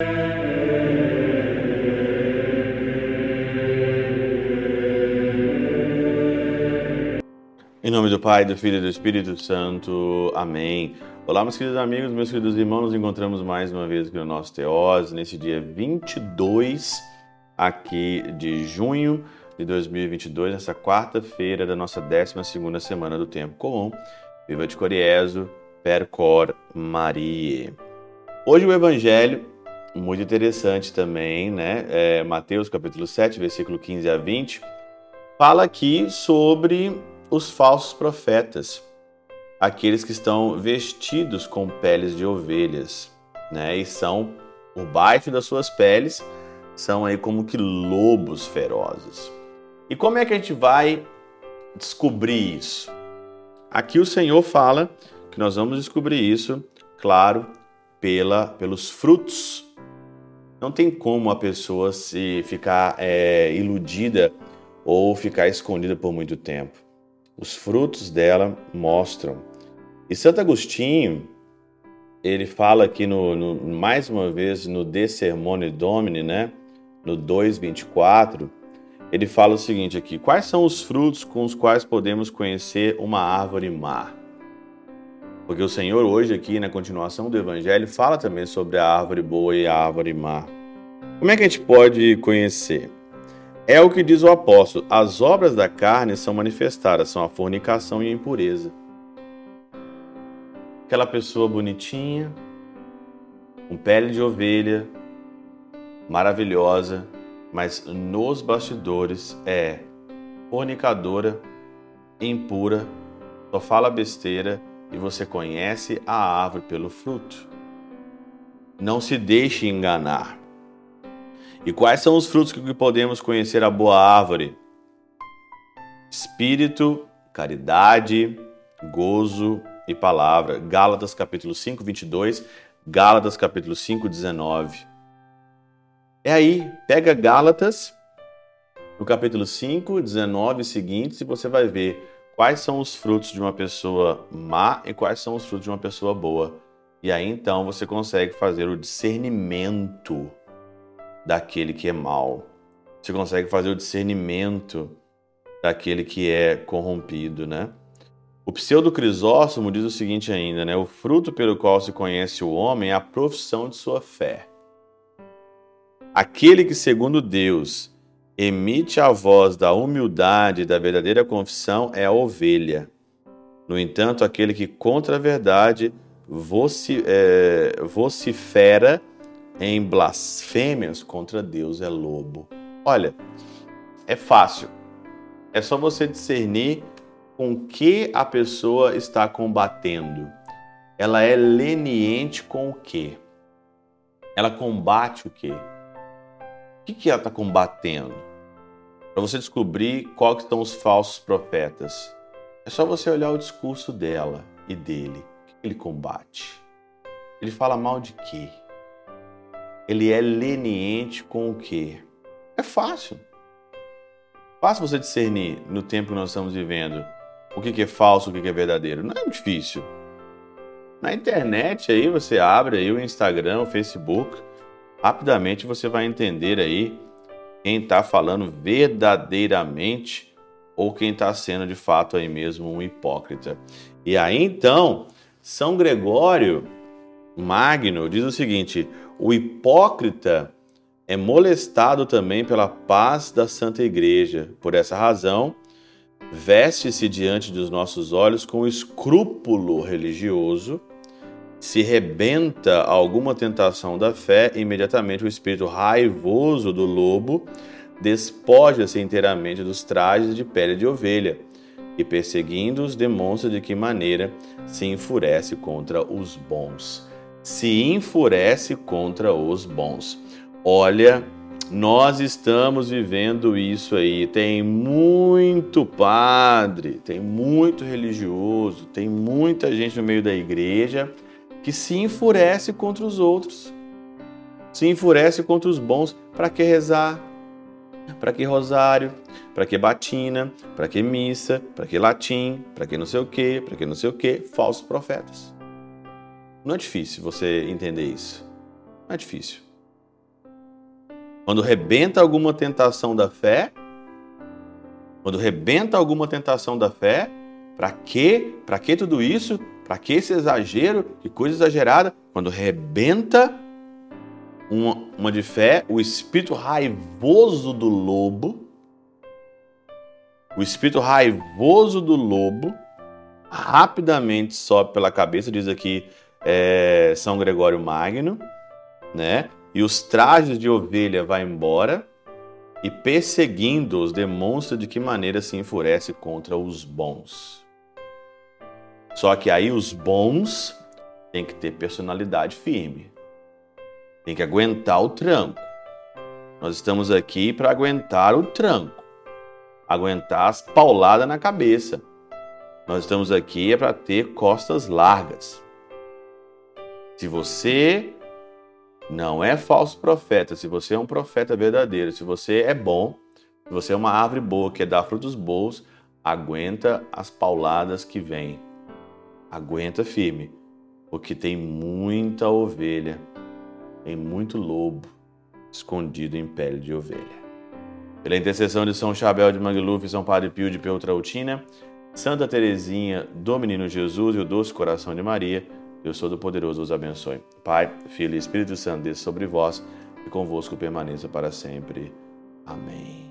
Em nome do Pai, do Filho e do Espírito Santo. Amém. Olá, meus queridos amigos, meus queridos irmãos, nos encontramos mais uma vez aqui no nosso Teós, nesse dia 22 aqui de junho de 2022, nessa quarta-feira da nossa 12 semana do Tempo Comum. Viva de Coriezo, Percor Marie. Hoje o Evangelho, muito interessante também, né? É Mateus capítulo 7, versículo 15 a 20, fala aqui sobre os falsos profetas aqueles que estão vestidos com peles de ovelhas, né? E são por baixo das suas peles são aí como que lobos ferozes. E como é que a gente vai descobrir isso? Aqui o Senhor fala que nós vamos descobrir isso, claro, pela pelos frutos. Não tem como a pessoa se ficar é, iludida ou ficar escondida por muito tempo. Os frutos dela mostram e Santo Agostinho, ele fala aqui no, no, mais uma vez no De Sermone Domini, né? No 2:24, ele fala o seguinte aqui: Quais são os frutos com os quais podemos conhecer uma árvore má? Porque o Senhor hoje aqui na continuação do evangelho fala também sobre a árvore boa e a árvore má. Como é que a gente pode conhecer? É o que diz o apóstolo: as obras da carne são manifestadas, são a fornicação e a impureza aquela pessoa bonitinha, com pele de ovelha, maravilhosa, mas nos bastidores é fornicadora, impura, só fala besteira e você conhece a árvore pelo fruto. Não se deixe enganar. E quais são os frutos que podemos conhecer a boa árvore? Espírito, caridade, gozo, e palavra. Gálatas capítulo 5, 22, Gálatas capítulo 5, 19. É aí, pega Gálatas, no capítulo 5, 19 e seguintes, e você vai ver quais são os frutos de uma pessoa má e quais são os frutos de uma pessoa boa. E aí então você consegue fazer o discernimento daquele que é mal. Você consegue fazer o discernimento daquele que é corrompido, né? O pseudo Crisóstomo diz o seguinte ainda, né? O fruto pelo qual se conhece o homem é a profissão de sua fé. Aquele que, segundo Deus, emite a voz da humildade e da verdadeira confissão é a ovelha. No entanto, aquele que contra a verdade é, vocifera em blasfêmias contra Deus é lobo. Olha, é fácil. É só você discernir com que a pessoa está combatendo. Ela é leniente com o quê? Ela combate o quê? O que, ela está combatendo? Para você descobrir quais são os falsos profetas, é só você olhar o discurso dela e dele. O que ele combate? Ele fala mal de quê? Ele é leniente com o quê? É fácil. Fácil você discernir no tempo que nós estamos vivendo o que, é falso, o que, é verdadeiro. Não é difícil. Na internet aí você abre aí o Instagram, o Facebook, rapidamente você vai entender aí quem está falando verdadeiramente ou quem está sendo de fato aí mesmo um hipócrita. E aí então, São Gregório Magno diz o seguinte: o hipócrita é molestado também pela paz da Santa Igreja. Por essa razão, veste-se diante dos nossos olhos com escrúpulo religioso, se rebenta alguma tentação da fé, imediatamente o espírito raivoso do lobo despoja-se inteiramente dos trajes de pele de ovelha e, perseguindo-os, demonstra de que maneira se enfurece contra os bons. Se enfurece contra os bons. Olha nós estamos vivendo isso aí. Tem muito padre, tem muito religioso, tem muita gente no meio da igreja que se enfurece contra os outros. Se enfurece contra os bons. Para que rezar? Para que rosário? Para que batina? Para que missa? Para que latim? Para que não sei o quê? Para que não sei o quê? Falsos profetas. Não é difícil você entender isso. Não é difícil. Quando rebenta alguma tentação da fé, quando rebenta alguma tentação da fé, para quê? Para que tudo isso? Para que esse exagero? Que coisa exagerada? Quando rebenta uma, uma de fé, o espírito raivoso do lobo, o espírito raivoso do lobo rapidamente sobe pela cabeça, diz aqui é, São Gregório Magno, né? E os trajes de ovelha vai embora e perseguindo-os demonstra de que maneira se enfurece contra os bons. Só que aí os bons têm que ter personalidade firme. Tem que aguentar o tranco. Nós estamos aqui para aguentar o tranco. Aguentar as pauladas na cabeça. Nós estamos aqui é para ter costas largas. Se você não é falso profeta, se você é um profeta verdadeiro, se você é bom, se você é uma árvore boa que dá frutos bons, aguenta as pauladas que vêm. Aguenta firme, porque tem muita ovelha, tem muito lobo escondido em pele de ovelha. Pela intercessão de São Chabel de Mangluf São Padre Pio de Peutrautina, Santa Teresinha do Menino Jesus e o Doce Coração de Maria, eu sou do poderoso, os abençoe. Pai, Filho e Espírito Santo, desça sobre vós e convosco permaneça para sempre. Amém.